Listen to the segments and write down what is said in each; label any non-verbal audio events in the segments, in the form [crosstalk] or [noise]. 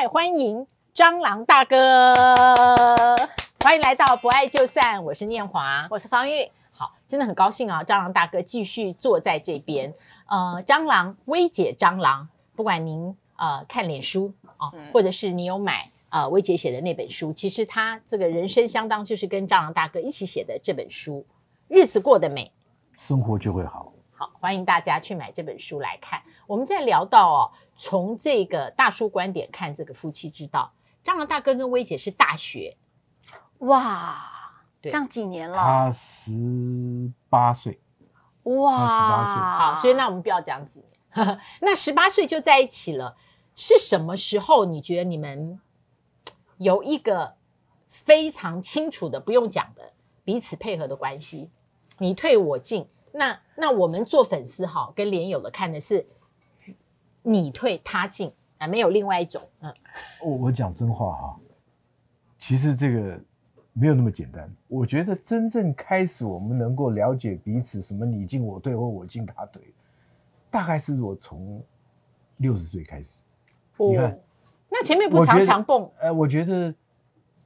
嗨，欢迎蟑螂大哥，欢迎来到不爱就散。我是念华，我是方玉。好，真的很高兴啊，蟑螂大哥继续坐在这边。呃，蟑螂薇姐蟑螂，不管您呃看脸书啊、呃，或者是你有买呃薇姐写的那本书，其实他这个人生相当就是跟蟑螂大哥一起写的这本书，日子过得美，生活就会好。好，欢迎大家去买这本书来看。我们在聊到哦，从这个大叔观点看这个夫妻之道，蟑螂大哥跟薇姐是大学，哇，这样几年了？他十八岁，哇，他十八岁。好，所以那我们不要讲几年，[laughs] 那十八岁就在一起了，是什么时候？你觉得你们有一个非常清楚的、不用讲的彼此配合的关系，你退我进。那那我们做粉丝哈，跟连友的看的是你退他进啊，没有另外一种。嗯，我我讲真话哈，其实这个没有那么简单。我觉得真正开始我们能够了解彼此，什么你进我退或我进他退，大概是我从六十岁开始。哦，你看，那前面不常常蹦？呃，我觉得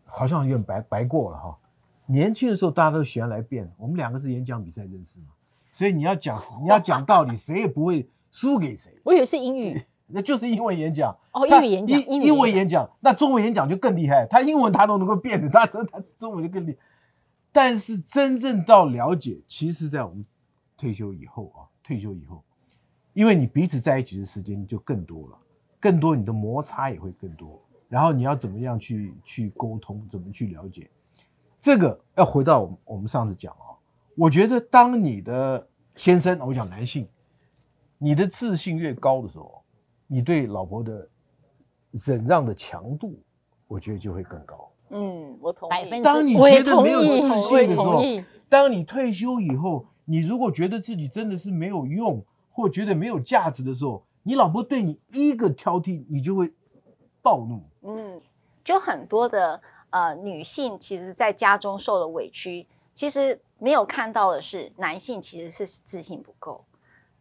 好像有点白白过了哈。年轻的时候大家都喜欢来辩，我们两个是演讲比赛认识嘛。所以你要讲，你要讲道理，谁也不会输给谁。我以为是英语，[laughs] 那就是英文演讲。哦，英语演讲，英英文演讲，那中文演讲就更厉害。他英文他都能够变的，他他中文就更厉害。但是真正到了解，其实在我们退休以后啊，退休以后，因为你彼此在一起的时间就更多了，更多你的摩擦也会更多。然后你要怎么样去去沟通，怎么去了解，这个要回到我们我们上次讲啊。我觉得，当你的先生，我讲男性，你的自信越高的时候，你对老婆的忍让的强度，我觉得就会更高。嗯，我同意。当你觉得没有自信的时候，当你退休以后，你如果觉得自己真的是没有用，或觉得没有价值的时候，你老婆对你一个挑剔，你就会暴怒。嗯，就很多的呃女性，其实在家中受了委屈。其实没有看到的是，男性其实是自信不够。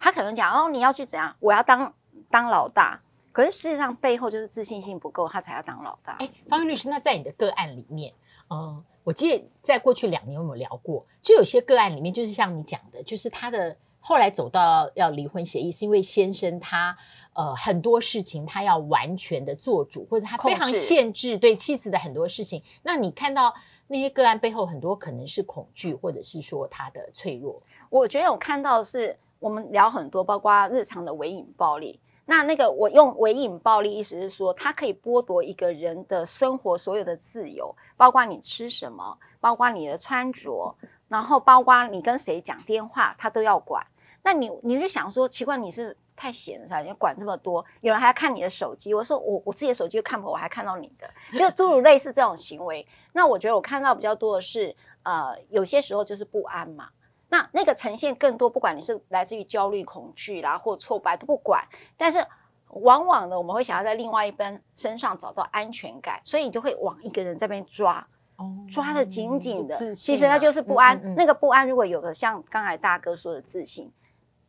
他可能讲哦，你要去怎样？我要当当老大。可是事实上背后就是自信心不够，他才要当老大。哎，方玉律师，那在你的个案里面，嗯，我记得在过去两年有没有聊过？就有些个案里面，就是像你讲的，就是他的后来走到要离婚协议，是因为先生他呃很多事情他要完全的做主，或者他非常限制对妻子的很多事情。那你看到？那些个案背后很多可能是恐惧，或者是说他的脆弱。我觉得我看到的是，我们聊很多，包括日常的微瘾暴力。那那个我用微瘾暴力，意思是说，它可以剥夺一个人的生活所有的自由，包括你吃什么，包括你的穿着，然后包括你跟谁讲电话，他都要管。那你你就想说，奇怪，你是？太闲了，才你管这么多。有人还要看你的手机，我说我我自己的手机又看不，我还看到你的，就诸如类似这种行为。那我觉得我看到比较多的是，呃，有些时候就是不安嘛。那那个呈现更多，不管你是来自于焦虑、恐惧啦，或挫败都不管。但是往往呢，我们会想要在另外一边身上找到安全感，所以你就会往一个人这边抓，哦、抓得紧紧的。啊、其实他就是不安。嗯嗯嗯，那个不安，如果有个像刚才大哥说的自信。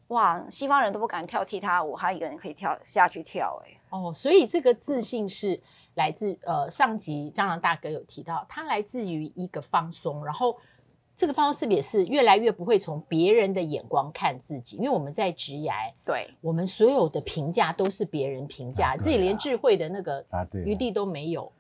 哇，西方人都不敢跳踢踏舞，他一个人可以跳下去跳，欸，哎哦，所以这个自信是来自呃上集蟑螂大哥有提到，它来自于一个放松，然后这个放松是不是也是越来越不会从别人的眼光看自己，因为我们在职涯，对，我们所有的评价都是别人评价，啊啊，自己连智慧的那个余地都没有。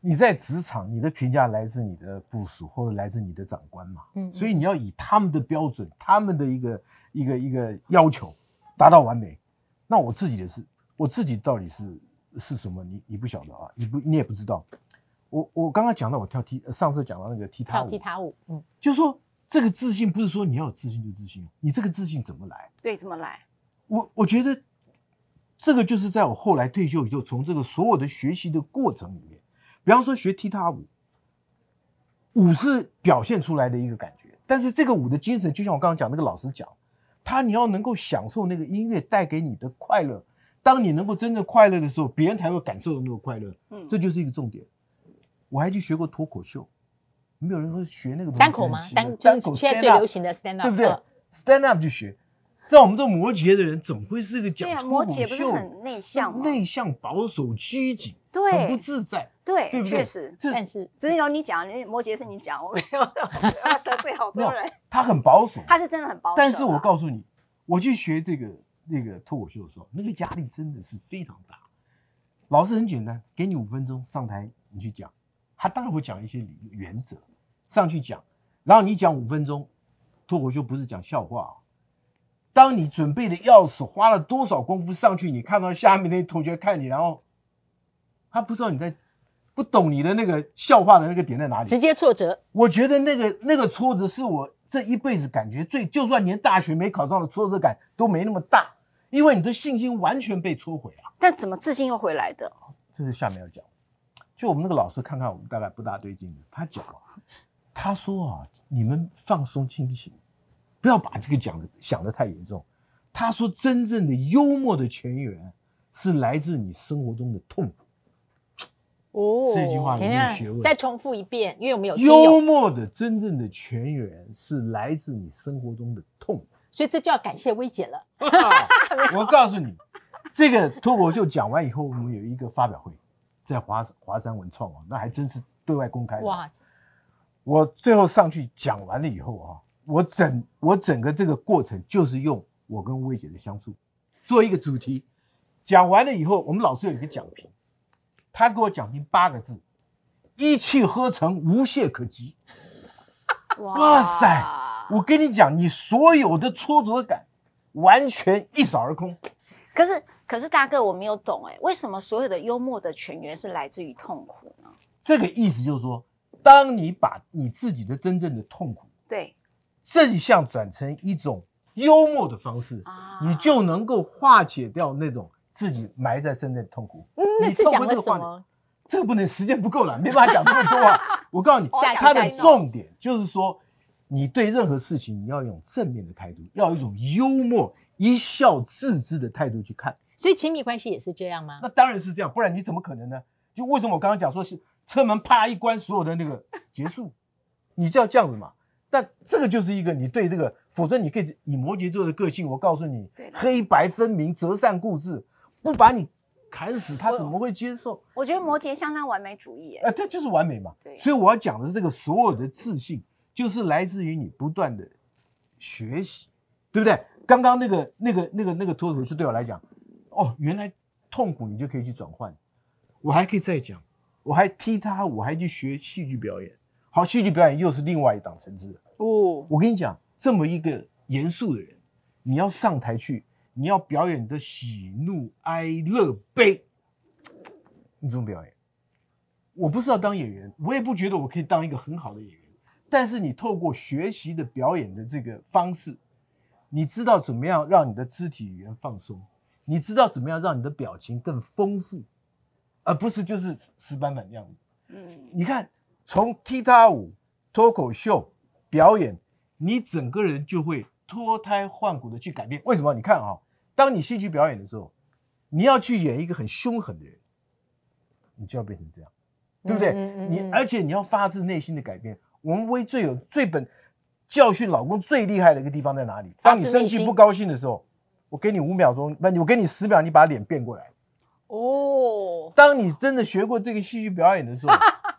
你在职场，你的评价来自你的部署或者来自你的长官嘛？嗯，所以你要以他们的标准，他们的一个一个一个要求达到完美。那我自己的是，我自己到底是是什么？你你不晓得啊？你不你也不知道。我我刚刚讲到我跳踢，上次讲到那个踢踏舞，跳踢踏舞，嗯，就是说这个自信不是说你要有自信就自信，你这个自信怎么来？对，怎么来？我我觉得这个就是在我后来退休以后，从这个所有的学习的过程里面。比方说学踢踏舞，舞是表现出来的一个感觉，但是这个舞的精神，就像我刚刚讲那个老师讲，他你要能够享受那个音乐带给你的快乐，当你能够真正快乐的时候，别人才会感受到那个快乐。嗯，这就是一个重点。我还去学过脱口秀，没有人会学那个单口吗？单单口现在最流行的 stand up，对不对？stand up 去学，在我们这摩羯的人，怎么会是个讲脱口秀？对啊，摩羯不是很内向吗？内向、保守、拘谨，对，很不自在，对，对不对？确实，但是只有你讲，摩羯是你讲，我没有得罪好多人。他很保守，[laughs] 他是真的很保守。但是我告诉你，我去学这个那个脱口秀的时候，那个压力真的是非常大。老师很简单，给你五分钟上台，你去讲。他当然会讲一些理原则，上去讲，然后你讲五分钟，脱口秀不是讲笑话啊。当你准备的要死，花了多少功夫上去，你看到下面那些同学看你，然后他不知道你在不懂你的那个笑话的那个点在哪里，直接挫折。我觉得那个那个挫折是我这一辈子感觉最，就算连大学没考上的挫折感都没那么大，因为你的信心完全被摧毁了。但怎么自信又回来的？这是下面要讲。就我们那个老师看看我们大概不大对劲，他讲啊，他说啊，你们放松清醒。不要把这个讲的想得太严重。他说，真正的幽默的泉源是来自你生活中的痛苦。哦，这句话没有学问。再重复一遍，因为我们有幽默的真正的泉源是来自你生活中的痛苦。所以这就要感谢薇姐了。我告诉你，这个脱口秀讲完以后，我们有一个发表会，在华华山文创啊，那还真是对外公开的。哇塞！我最后上去讲完了以后啊。我整我整个这个过程就是用我跟薇姐的相处做一个主题，讲完了以后，我们老师有一个讲评，他给我讲评八个字：一气呵成，无懈可击。哇，[laughs] 哇塞！我跟你讲，你所有的挫折感完全一扫而空。可是，可是大哥，我没有懂哎，为什么所有的幽默的泉源是来自于痛苦呢？这个意思就是说，当你把你自己的真正的痛苦对。正向转成一种幽默的方式，啊、你就能够化解掉那种自己埋在身内的痛苦。嗯，那是讲了什么？这个不能，时间不够了，没办法讲那么多啊。我告诉你，[laughs] 它的重点就是说，你对任何事情你要用正面的态度，要有一种幽默、一笑置之的态度去看。所以亲密关系也是这样吗？那当然是这样，不然你怎么可能呢？就为什么我刚刚讲说是车门啪一关，所有的那个 [laughs] 结束，你就要这样子嘛。但这个就是一个你对这个，否则你可以以摩羯座的个性，我告诉你，黑白分明，择善固执，不把你砍死，他怎么会接受？我，我觉得摩羯相当完美主义，哎，这就是完美嘛。对，所以我要讲的这个所有的自信，就是来自于你不断的学习，对不对？刚刚那个那个那个那个脱口秀对我来讲，哦，原来痛苦你就可以去转换，我还可以再讲，我还踢他，我还去学戏剧表演。好，戏剧表演又是另外一档层次哦。我跟你讲，这么一个严肃的人，你要上台去，你要表演的喜怒哀乐悲，你怎么表演？我不是要当演员，我也不觉得我可以当一个很好的演员。但是你透过学习的表演的这个方式，你知道怎么样让你的肢体语言放松，你知道怎么样让你的表情更丰富，而不是就是死板板的样子。嗯，你看。从踢踏舞、脱口秀表演，你整个人就会脱胎换骨的去改变。为什么？你看啊，当你戏剧表演的时候，你要去演一个很凶狠的人，你就要变成这样，对不对？嗯嗯嗯、你而且你要发自内心的改变。我们薇最有最本教训老公最厉害的一个地方在哪里？当你生气不高兴的时候，我给你五秒钟，不，我给你十秒，你把脸变过来。哦，当你真的学过这个戏剧表演的时候。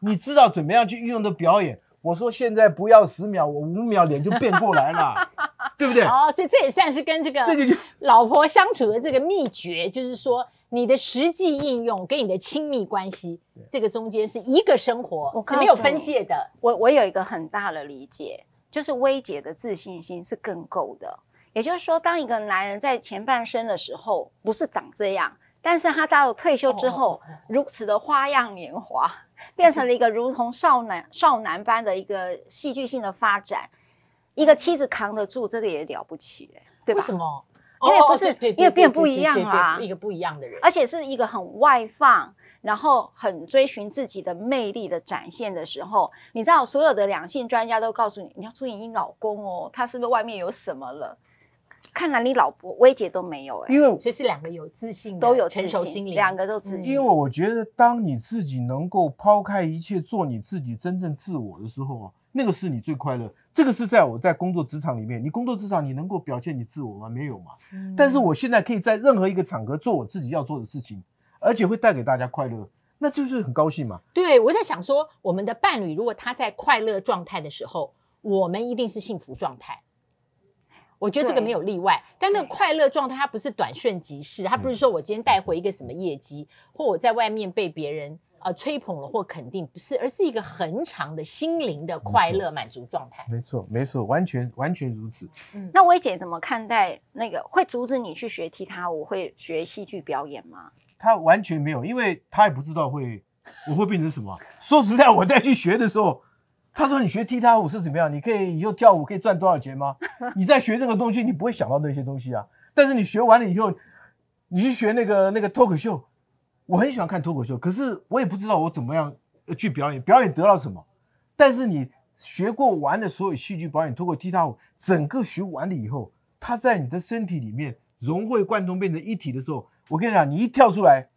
你知道怎么样去运用的表演？我说现在不要十秒，我五秒脸就变过来了，[laughs] 对不对？哦，所以这也算是跟这个这个就 [laughs] 老婆相处的这个秘诀，就是说你的实际应用跟你的亲密关系，这个中间是一个生活，是没有分界的。我我有一个很大的理解，就是薇姐的自信心是更够的。也就是说，当一个男人在前半生的时候不是长这样，但是他到退休之后，如此的花样年华。变成了一个如同少男少男般的一个戏剧性的发展，一个妻子扛得住，这个也了不起，对吧？为什么？因为不是，因为变不一样啊，一个不一样的人，而且是一个很外放，然后很追寻自己的魅力的展现的时候，你知道，所有的两性专家都告诉你，你要注意你老公哦，他是不是外面有什么了？看来你老婆薇姐都没有哎、欸，因为所以是两个有自信，都有成熟心灵，两个都自信。因为我觉得，当你自己能够抛开一切，做你自己真正自我的时候啊，那个是你最快乐。这个是在我在工作职场里面，你工作职场你能够表现你自我吗？没有嘛。嗯、但是我现在可以在任何一个场合做我自己要做的事情，而且会带给大家快乐，那就是很高兴嘛。对，我在想说，我们的伴侣如果他在快乐状态的时候，我们一定是幸福状态。我觉得这个没有例外，但那个快乐状态它不是短瞬即逝，它不是说我今天带回一个什么业绩，或我在外面被别人。呃，吹捧了或肯定不是，而是一个恒长的心灵的快乐满足状态。没错，没错，完全完全如此。嗯，那薇姐怎么看待那个会阻止你去学踢踏舞、会学戏剧表演吗？他完全没有，因为他也不知道会我会变成什么。说实在，我再去学的时候，他说你学踢踏舞是怎么样？你可以以后跳舞可以赚多少钱吗？[laughs] 你在学这个东西，你不会想到那些东西啊。但是你学完了以后，你去学那个那个脱口秀。我很喜欢看脱口秀，可是我也不知道我怎么样去表演，表演得到什么。但是你学过完的所有戏剧表演，通过踢踏舞，整个学完了以后，它在你的身体里面融会贯通，变成一体的时候，我跟你讲，你一跳出来，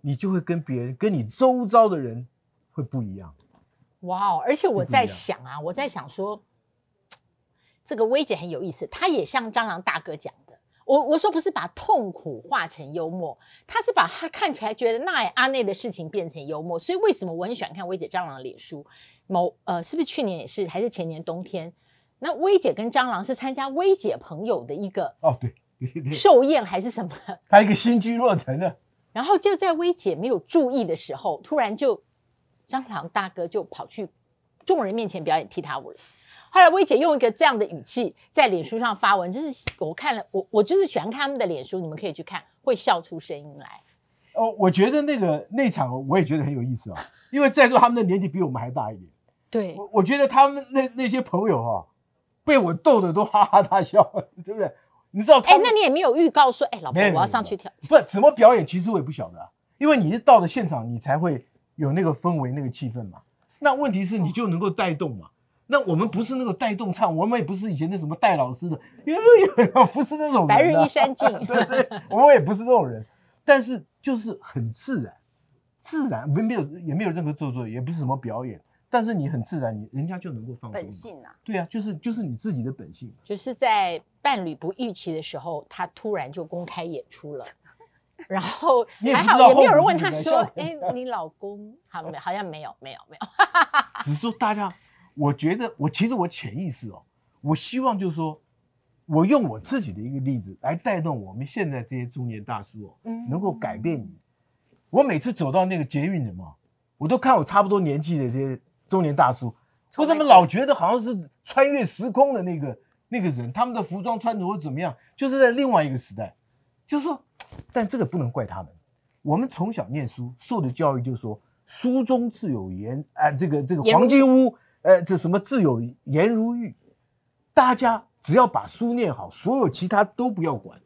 你就会跟别人、跟你周遭的人会不一样。哇哦！而且我在想啊，我在想说，这个薇姐很有意思，她也像蟑螂大哥讲的。我我说不是把痛苦化成幽默，她是把她看起来觉得那阿内的事情变成幽默。所以为什么我很喜欢看薇姐蟑螂的脸书？某呃，是不是去年也是，还是前年冬天？那薇姐跟蟑螂是参加薇姐朋友的一个哦，对对对，寿宴还是什么？[laughs] 还有一个新居落成的。然后就在薇姐没有注意的时候，突然就蟑螂大哥就跑去众人面前表演踢踏舞了。后来薇姐用一个这样的语气在脸书上发文，就是我看了，我我就是喜欢看他们的脸书，你们可以去看，会笑出声音来。哦，我觉得那个那场我也觉得很有意思啊，因为在座他们的年纪比我们还大一点。对，我我觉得他们那那些朋友哈、啊，被我逗得都哈哈大笑，对不对？你知道？哎，那你也没有预告说，哎，老婆我要上去跳，不怎么表演，其实我也不晓得、啊，因为你是到了现场，你才会有那个氛围、那个气氛嘛。那问题是你就能够带动嘛。那我们不是那个带动唱，我们也不是以前那什么戴老师的，不是那种人、啊。白日依山尽，[laughs] 对对，我们也不是那种人，但是就是很自然，自然没没有也没有任何做作，也不是什么表演，但是你很自然，你人家就能够放松。本性啊，对啊，就是就是你自己的本性。就是在伴侣不预期的时候，他突然就公开演出了，然后 [laughs] 还好也没有人问他说：“哎，你老公好没？好像没有，没有，没有。”只是说大家。我觉得我其实我潜意识哦，我希望就是说，我用我自己的一个例子来带动我们现在这些中年大叔哦，嗯能够改变你。我每次走到那个捷运的嘛，我都看我差不多年纪的这些中年大叔，我怎么老觉得好像是穿越时空的那个那个人，他们的服装穿着或怎么样，就是在另外一个时代。就是说，但这个不能怪他们。我们从小念书受的教育就是说，书中自有颜，哎，这个这个黄金屋。呃，这什么自有颜如玉，大家只要把书念好，所有其他都不要管。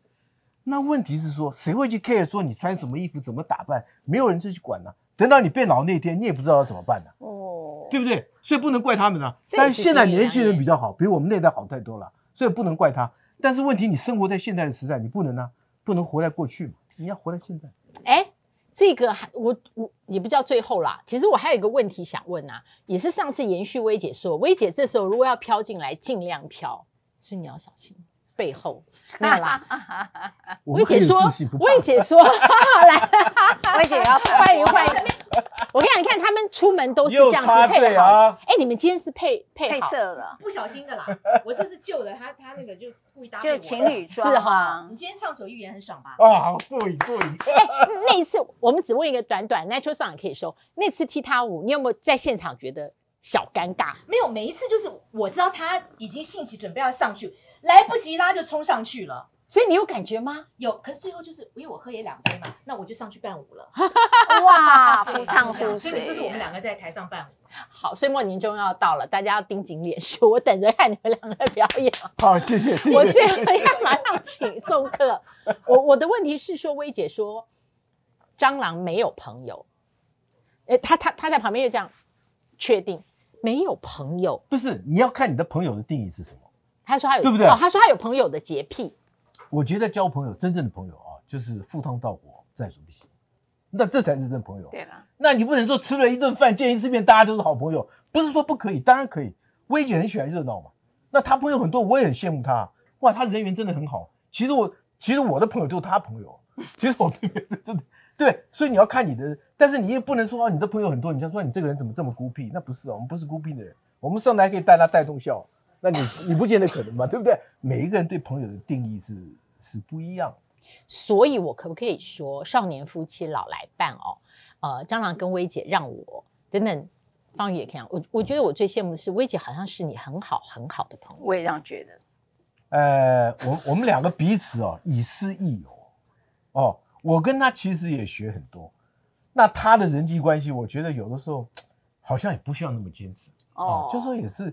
那问题是说，谁会去 care 说你穿什么衣服、怎么打扮？没有人去管呢、啊。等到你变老那天，你也不知道要怎么办呢、啊？哦，对不对？所以不能怪他们呢、啊。但是现在年轻人比较好，比我们那代好太多了，所以不能怪他。但是问题，你生活在现在的时代，你不能呢、啊，不能活在过去嘛，你要活在现在。哎。这个还我我也不叫最后啦，其实我还有一个问题想问啊，也是上次延续薇姐说，薇姐这时候如果要飘进来，尽量飘，所以你要小心背后 [laughs] 没有啦。薇姐说，薇姐说，来，薇姐要欢迎欢迎。我跟你讲，你看他们出门都是这样子配好。哎，你们今天是配配色了，不小心的啦。[laughs] 我这是旧的，他他那个就故意搭配。就情侣装是哈。你今天畅所欲言很爽吧？啊，好过瘾过瘾。哎，那一次我们只问一个短短，Natural Song 也可以收。那次踢踏舞，你有没有在现场觉得小尴尬？没有，每一次就是我知道他已经兴起准备要上去，来不及拉就冲上去了。所以你有感觉吗？有，可是最后就是因为我喝也两杯嘛，那我就上去伴舞了。[laughs] 哇，不唱出水。所以这是我们两个在台上伴舞。好，岁末年终要到了，大家要盯紧脸书，我等着看你们两个表演。好，谢谢。谢谢我最后要马上请送客。[laughs] 我我的问题是说，薇姐说蟑螂没有朋友，哎，他他他在旁边就这样确定没有朋友。不是，你要看你的朋友的定义是什么。他说他有对不对？哦，他说他有朋友的洁癖。我觉得交朋友，真正的朋友啊，就是赴汤蹈火，在所不惜。那这才是真朋友。对了，那你不能说吃了一顿饭，见一次面，大家都是好朋友。不是说不可以，当然可以。薇姐很喜欢热闹嘛，那她朋友很多，我也很羡慕她。哇，她人缘真的很好。其实我其实我的朋友就是她朋友，其实我对真的对，所以你要看你的，但是你也不能说啊，你的朋友很多，你就说你这个人怎么这么孤僻？那不是啊，我们不是孤僻的人，我们上台可以带他带动笑，那你你不见得可能嘛，对不对？每一个人对朋友的定义是是不一样。所以，我可不可以说，少年夫妻老来伴哦？呃，蟑螂跟薇姐让我等等，方宇也看我，我觉得我最羡慕的是薇姐，好像是你很好很好的朋友。我也这样觉得。呃，我我们两个彼此哦，以师亦友哦。我跟他其实也学很多。那他的人际关系，我觉得有的时候好像也不需要那么坚持哦。就说也是，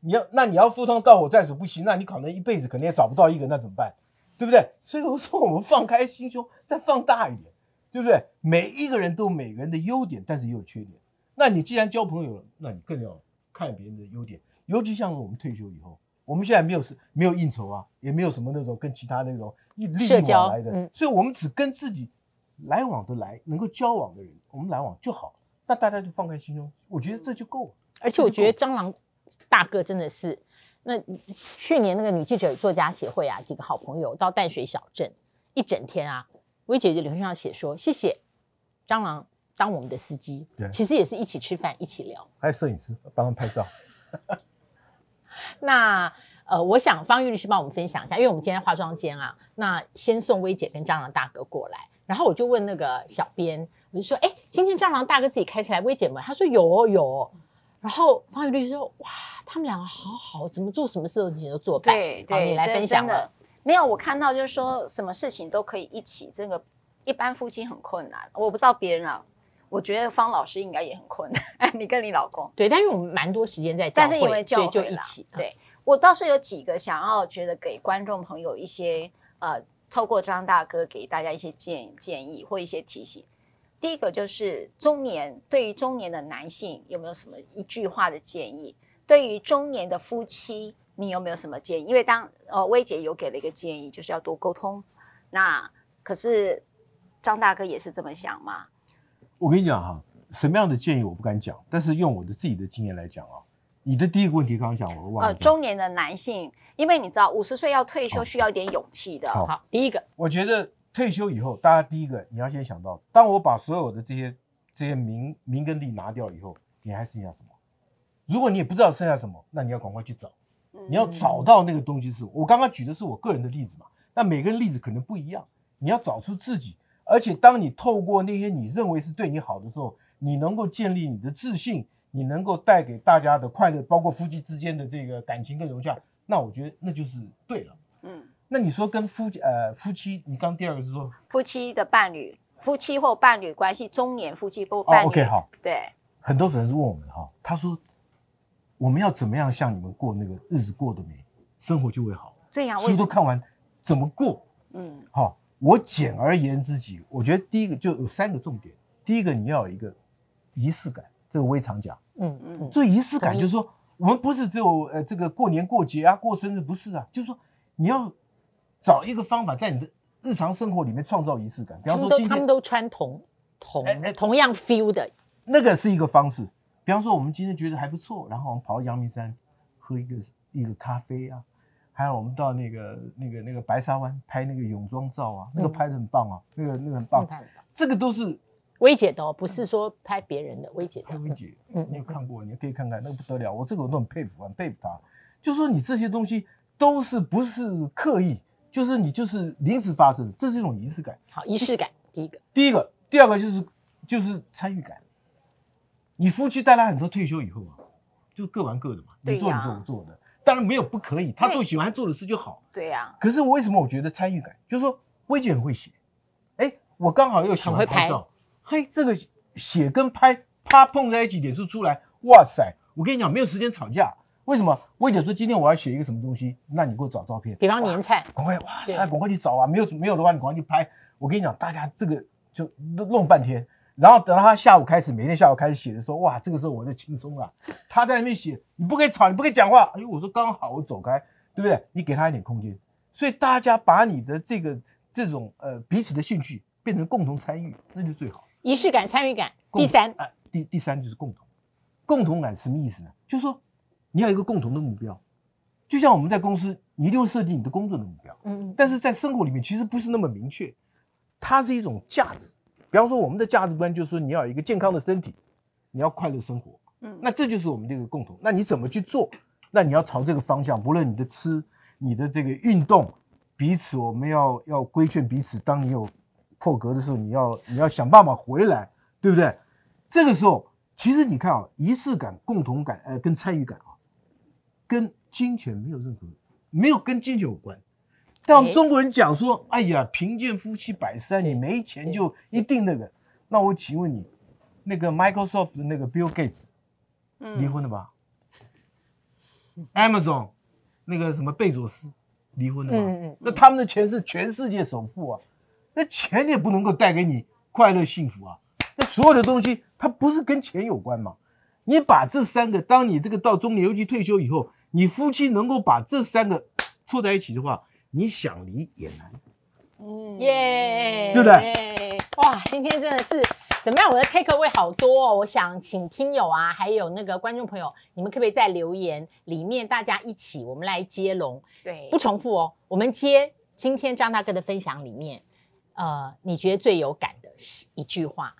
你要那你要赴汤蹈火在所不惜，那你可能一辈子可能也找不到一个，那怎么办？对不对？所以我说，我们放开心胸，再放大一点，对不对？每一个人都有每个人的优点，但是也有缺点。那你既然交朋友了，那你更要看别人的优点。尤其像我们退休以后，我们现在没有是没有应酬啊，也没有什么那种跟其他那种利益往来的，嗯、所以我们只跟自己来往的来能够交往的人，我们来往就好。那大家就放开心胸，我觉得这就够了。而且我觉得张郎大哥真的是。那去年那个女记者与作家协会啊，几个好朋友到淡水小镇一整天啊，薇姐就脸上写说谢谢蟑螂当我们的司机，其实也是一起吃饭一起聊，还有摄影师帮他们拍照。[laughs] 那呃，我想方玉律师帮我们分享一下，因为我们今天化妆间啊，那先送薇姐跟蟑螂大哥过来，然后我就问那个小编，我就说，哎，今天蟑螂大哥自己开车来，薇姐们，他说有哦有哦，然后方宇律师说，哇。他们两个好好，怎么做什么事情都做伴。对对，你来分享了。没有，我看到就是说什么事情都可以一起，这个一般夫妻很困难。我不知道别人啊，我觉得方老师应该也很困难。[laughs] 你跟你老公对，但是我们蛮多时间在教会，但是因为教会就一起。对，我倒是有几个想要觉得给观众朋友一些呃，透过张大哥给大家一些建建议或一些提醒。第一个就是中年，对于中年的男性有没有什么一句话的建议？对于中年的夫妻，你有没有什么建议？因为当呃薇姐有给了一个建议，就是要多沟通。那可是张大哥也是这么想吗？我跟你讲哈，什么样的建议我不敢讲，但是用我的自己的经验来讲啊，你的第一个问题刚刚讲我忘了。呃，中年的男性，因为你知道五十岁要退休需要一点勇气的。好，好，第一个，我觉得退休以后，大家第一个你要先想到，当我把所有的这些这些名名跟利拿掉以后，你还剩下什么？如果你也不知道剩下什么，那你要赶快去找，你要找到那个东西是。我刚刚举的是我个人的例子嘛，那每个人例子可能不一样，你要找出自己。而且当你透过那些你认为是对你好的时候，你能够建立你的自信，你能够带给大家的快乐，包括夫妻之间的这个感情跟融洽，那我觉得那就是对了。嗯，那你说跟夫呃夫妻，你刚第二个是说夫妻的伴侣，夫妻或伴侣关系，中年夫妻或伴侣。哦，OK，好，对，很多粉丝问我们哈，他说。我们要怎么样像你们过那个日子过得美，生活就会好。对呀，书都看完，怎么过？嗯，好，我简而言之，己我觉得第一个就有三个重点。第一个，你要有一个仪式感，这个我常讲。嗯嗯，这仪式感就是说，我们不是只有呃这个过年过节啊，过生日不是啊，就是说你要找一个方法，在你的日常生活里面创造仪式感。比方说今天他们都穿同同同样 feel 的，那个是一个方式。比方说，我们今天觉得还不错，然后我们跑到阳明山喝一个一个咖啡啊，还有我们到那个那个那个白沙湾拍那个泳装照啊，那个拍的很棒啊，嗯、那个那个很棒，这个都是薇姐的哦，不是说拍别人的，薇姐的。薇姐，嗯，你有看过？你可以看看，那个不得了，我这个我都很佩服，很佩服她。就是说你这些东西都是不是刻意，就是你就是临时发生，这是一种仪式感。好，仪式感，[laughs] 第一个，第一个，第二个就是就是参与感。你夫妻带来很多退休以后啊，就各玩各的嘛，你做你做，我做的，当然没有不可以，他做喜欢做的事就好。对呀。可是我为什么我觉得参与感，就是说薇姐很会写，哎，我刚好又喜欢拍照，嘿，这个写跟拍啪碰在一起，脸就出来，哇塞！我跟你讲，没有时间吵架。为什么？薇姐说今天我要写一个什么东西，那你给我找照片，比方年菜，赶快哇塞，赶快去找啊！没有没有的话，你赶快去拍。我跟你讲，大家这个就弄半天。然后等到他下午开始，每天下午开始写的时候，哇，这个时候我就轻松了。他在那边写，你不可以吵，你不可以讲话。哎呦，我说刚好，我走开，对不对？你给他一点空间。所以大家把你的这个这种呃彼此的兴趣变成共同参与，那就最好。仪式感、参与感。第三，啊第第三就是共同。共同感什么意思呢？就是说你要有一个共同的目标。就像我们在公司，你一定会设定你的工作的目标，嗯，但是在生活里面其实不是那么明确，它是一种价值。比方说，我们的价值观就是说，你要有一个健康的身体，你要快乐生活，嗯，那这就是我们这个共同。那你怎么去做？那你要朝这个方向，不论你的吃、你的这个运动，彼此我们要要规劝彼此。当你有破格的时候，你要你要想办法回来，对不对？这个时候，其实你看啊，仪式感、共同感，呃，跟参与感啊，跟金钱没有任何，没有跟金钱有关。但我们中国人讲说，哎呀，贫贱夫妻百事哀，你没钱就一定那个。那我请问你，那个 Microsoft 的那个 Bill Gates，离婚了吧？嗯，Amazon 那个什么贝佐斯离婚了吧？嗯嗯。那他们的钱是全世界首富啊，那钱也不能够带给你快乐幸福啊。那所有的东西，它不是跟钱有关吗？你把这三个，当你这个到中年尤其退休以后。你夫妻能够把这三个凑在一起的话，你想离也难。嗯耶，对不对？哇，今天真的是怎么样？我的 take away 好多哦。我想请听友啊，还有那个观众朋友，你们可不可以在留言里面大家一起，我们来接龙？对，不重复哦。我们接今天张大哥的分享里面，呃，你觉得最有感的是一句话。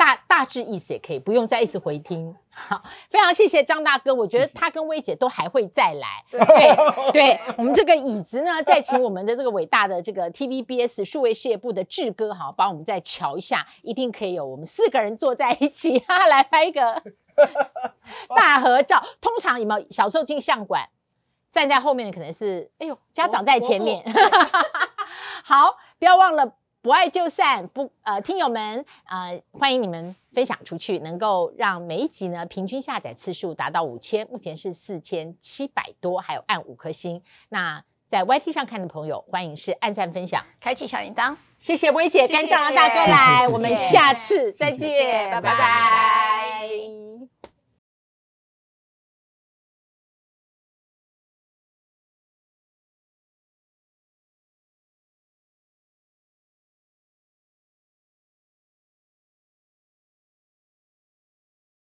大大致意思也可以，不用再一直回听。[laughs] 好，非常谢谢张大哥，我觉得他跟薇姐都还会再来。对对，我们这个椅子呢，再请我们的这个伟大的这个 TVBS 数位事业部的志哥，哈，帮我们再瞧一下，一定可以有我们四个人坐在一起，哈，来拍一个 [laughs] 大合照。通常有没有小时候进相馆，站在后面的可能是，哎呦，家长在前面。[laughs] 好，不要忘了。不爱就散，不呃，听友们呃，欢迎你们分享出去，能够让每一集呢平均下载次数达到五千，目前是四千七百多，还有按五颗星。那在 YT 上看的朋友，欢迎是按赞分享，开启小铃铛。谢谢薇姐跟张大哥来，我们下次再见。拜拜。